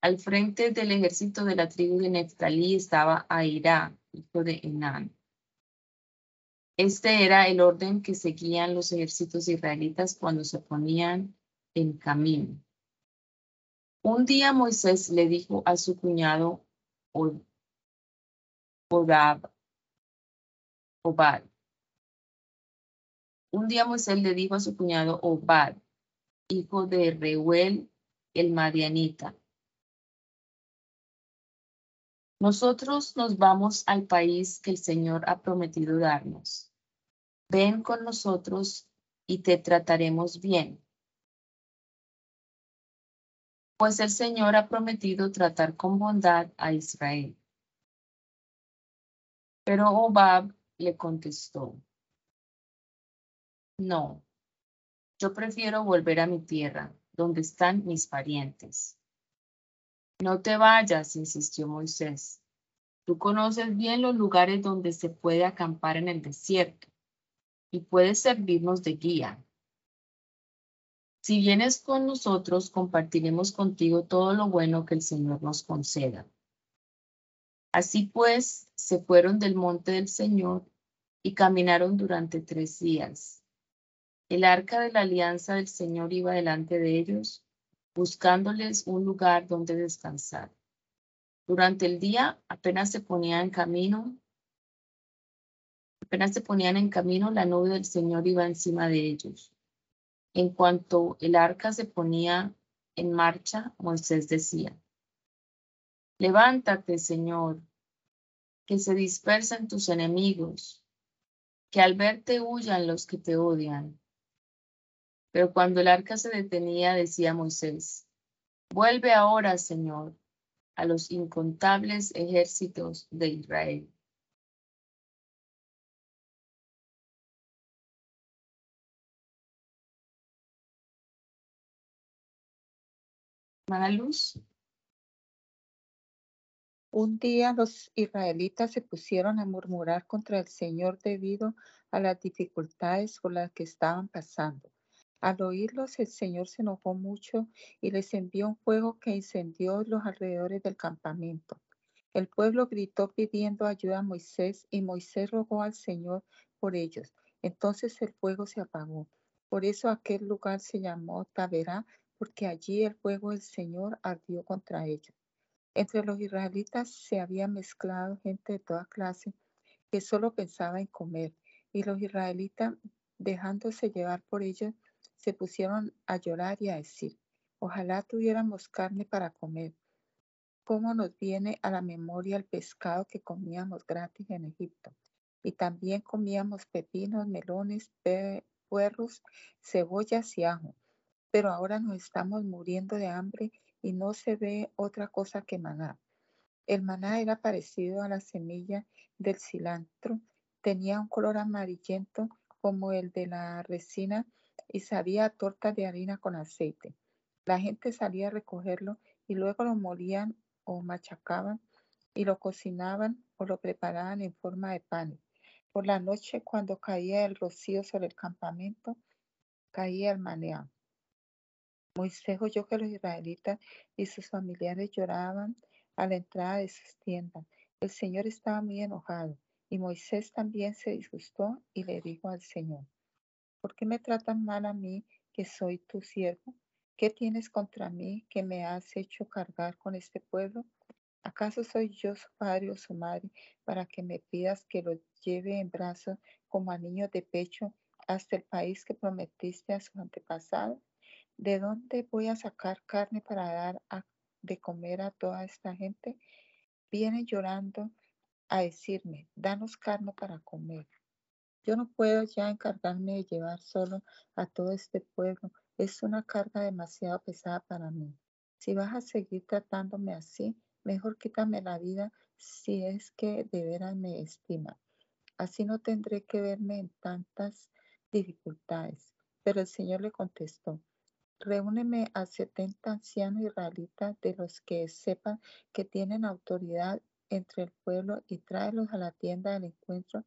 Speaker 2: Al frente del ejército de la tribu de Neftalí estaba Aira, hijo de Enán. Este era el orden que seguían los ejércitos israelitas cuando se ponían en camino. Un día Moisés le dijo a su cuñado Obad. Un día Moisés le dijo a su cuñado Obad, hijo de Reuel el Madianita, nosotros nos vamos al país que el Señor ha prometido darnos. Ven con nosotros y te trataremos bien. Pues el Señor ha prometido tratar con bondad a Israel. Pero Obab le contestó, no, yo prefiero volver a mi tierra, donde están mis parientes. No te vayas, insistió Moisés. Tú conoces bien los lugares donde se puede acampar en el desierto y puedes servirnos de guía. Si vienes con nosotros, compartiremos contigo todo lo bueno que el Señor nos conceda. Así pues, se fueron del monte del Señor y caminaron durante tres días. El arca de la alianza del Señor iba delante de ellos, buscándoles un lugar donde descansar. Durante el día apenas se ponían en camino, apenas se ponían en camino, la nube del Señor iba encima de ellos. En cuanto el arca se ponía en marcha, Moisés decía, Levántate, Señor, que se dispersen tus enemigos, que al verte huyan los que te odian. Pero cuando el arca se detenía, decía Moisés, vuelve ahora, Señor, a los incontables ejércitos de Israel. Luz.
Speaker 3: Un día los israelitas se pusieron a murmurar contra el Señor debido a las dificultades por las que estaban pasando. Al oírlos, el Señor se enojó mucho y les envió un fuego que incendió los alrededores del campamento. El pueblo gritó pidiendo ayuda a Moisés y Moisés rogó al Señor por ellos. Entonces el fuego se apagó. Por eso aquel lugar se llamó Taberá, porque allí el fuego del Señor ardió contra ellos. Entre los israelitas se había mezclado gente de toda clase que solo pensaba en comer, y los israelitas, dejándose llevar por ellos, se pusieron a llorar y a decir, ojalá tuviéramos carne para comer. ¿Cómo nos viene a la memoria el pescado que comíamos gratis en Egipto? Y también comíamos pepinos, melones, puerros, cebollas y ajo. Pero ahora nos estamos muriendo de hambre y no se ve otra cosa que maná. El maná era parecido a la semilla del cilantro, tenía un color amarillento como el de la resina y sabía torta de harina con aceite. La gente salía a recogerlo y luego lo molían o machacaban y lo cocinaban o lo preparaban en forma de pan. Por la noche, cuando caía el rocío sobre el campamento, caía el maná. Moisés oyó que los israelitas y sus familiares lloraban a la entrada de sus tiendas. El Señor estaba muy enojado y Moisés también se disgustó y le dijo al Señor, ¿Por qué me tratan mal a mí, que soy tu siervo? ¿Qué tienes contra mí que me has hecho cargar con este pueblo? ¿Acaso soy yo su padre o su madre para que me pidas que lo lleve en brazos como a niño de pecho hasta el país que prometiste a sus antepasados? ¿De dónde voy a sacar carne para dar de comer a toda esta gente? Viene llorando a decirme, danos carne para comer. Yo no puedo ya encargarme de llevar solo a todo este pueblo. Es una carga demasiado pesada para mí. Si vas a seguir tratándome así, mejor quítame la vida si es que de veras me estima. Así no tendré que verme en tantas dificultades. Pero el Señor le contestó, reúneme a setenta ancianos israelitas de los que sepan que tienen autoridad entre el pueblo y tráelos a la tienda del encuentro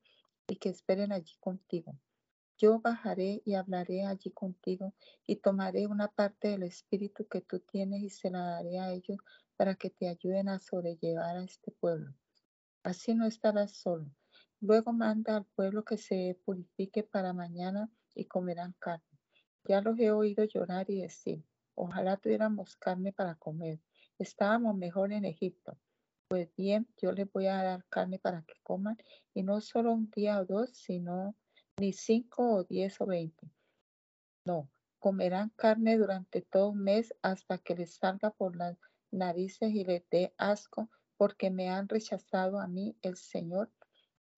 Speaker 3: y que esperen allí contigo. Yo bajaré y hablaré allí contigo y tomaré una parte del espíritu que tú tienes y se la daré a ellos para que te ayuden a sobrellevar a este pueblo. Así no estarás solo. Luego manda al pueblo que se purifique para mañana y comerán carne. Ya los he oído llorar y decir, ojalá tuviéramos carne para comer. Estábamos mejor en Egipto. Pues bien, yo les voy a dar carne para que coman, y no solo un día o dos, sino ni cinco o diez o veinte. No, comerán carne durante todo un mes hasta que les salga por las narices y les dé asco, porque me han rechazado a mí, el Señor,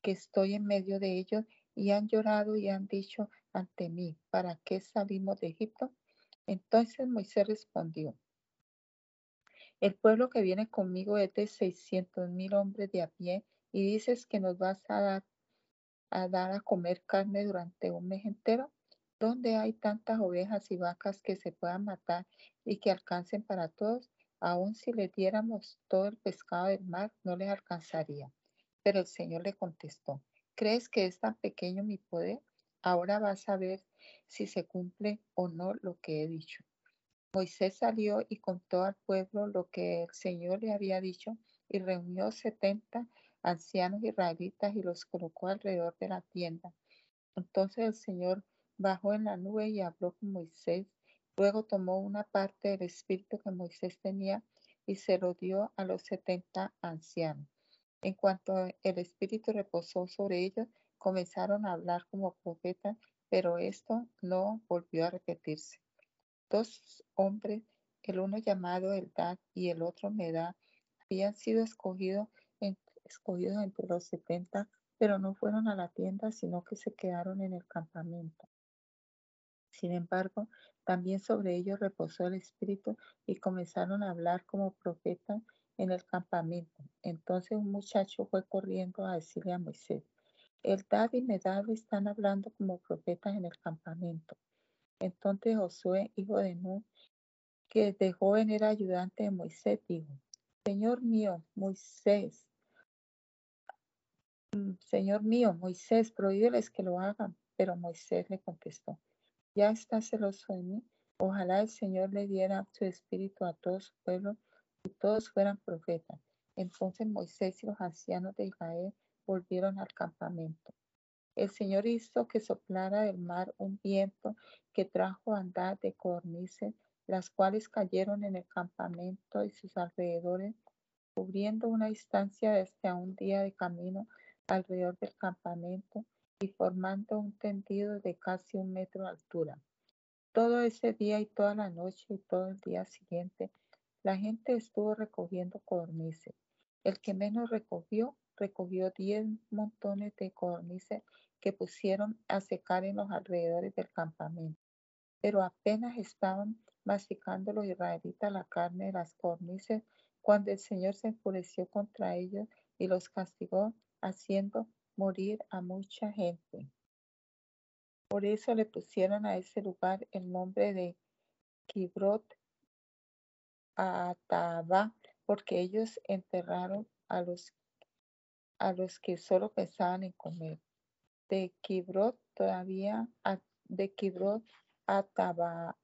Speaker 3: que estoy en medio de ellos, y han llorado y han dicho ante mí, ¿para qué salimos de Egipto? Entonces Moisés respondió, el pueblo que viene conmigo es de seiscientos mil hombres de a pie y dices que nos vas a dar, a dar a comer carne durante un mes entero. donde hay tantas ovejas y vacas que se puedan matar y que alcancen para todos, aun si le diéramos todo el pescado del mar, no les alcanzaría. Pero el Señor le contestó, ¿crees que es tan pequeño mi poder? Ahora vas a ver si se cumple o no lo que he dicho. Moisés salió y contó al pueblo lo que el Señor le había dicho y reunió setenta ancianos israelitas y los colocó alrededor de la tienda. Entonces el Señor bajó en la nube y habló con Moisés. Luego tomó una parte del espíritu que Moisés tenía y se lo dio a los setenta ancianos. En cuanto el espíritu reposó sobre ellos, comenzaron a hablar como profetas, pero esto no volvió a repetirse dos hombres, el uno llamado Eldad y el otro Medad, habían sido escogidos, escogidos entre los setenta, pero no fueron a la tienda, sino que se quedaron en el campamento. Sin embargo, también sobre ellos reposó el Espíritu y comenzaron a hablar como profetas en el campamento. Entonces un muchacho fue corriendo a decirle a Moisés, Eldad y Medad están hablando como profetas en el campamento. Entonces Josué, hijo de Nun, que de joven era ayudante de Moisés, dijo, Señor mío, Moisés, mm, Señor mío, Moisés, prohíbeles que lo hagan. Pero Moisés le contestó, ya está celoso de mí. Ojalá el Señor le diera su espíritu a todo su pueblo y todos fueran profetas. Entonces Moisés y los ancianos de Israel volvieron al campamento. El Señor hizo que soplara del mar un viento que trajo andar de cornices, las cuales cayeron en el campamento y sus alrededores, cubriendo una distancia de hasta un día de camino alrededor del campamento y formando un tendido de casi un metro de altura. Todo ese día y toda la noche y todo el día siguiente, la gente estuvo recogiendo cornices. El que menos recogió, recogió diez montones de cornices que pusieron a secar en los alrededores del campamento. Pero apenas estaban masticando los israelitas la carne de las cornices cuando el Señor se enfureció contra ellos y los castigó, haciendo morir a mucha gente. Por eso le pusieron a ese lugar el nombre de Kibrot Ataba, porque ellos enterraron a los, a los que solo pensaban en comer de Kibrot todavía de Kibrot Ataba,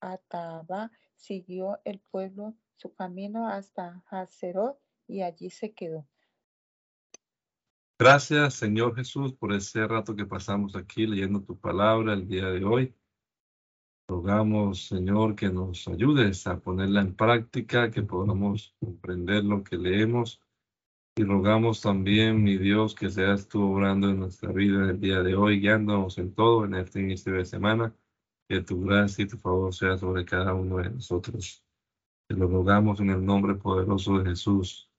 Speaker 3: Ataba siguió el pueblo su camino hasta Hazerot y allí se quedó.
Speaker 1: Gracias, Señor Jesús, por ese rato que pasamos aquí leyendo tu palabra el día de hoy. Rogamos, Señor, que nos ayudes a ponerla en práctica, que podamos comprender lo que leemos y rogamos también, mi Dios, que seas tú obrando en nuestra vida el día de hoy, guiándonos en todo en este inicio de semana. Que tu gracia y tu favor sea sobre cada uno de nosotros. Te lo rogamos en el nombre poderoso de Jesús.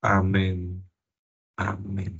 Speaker 1: Amén. Amén.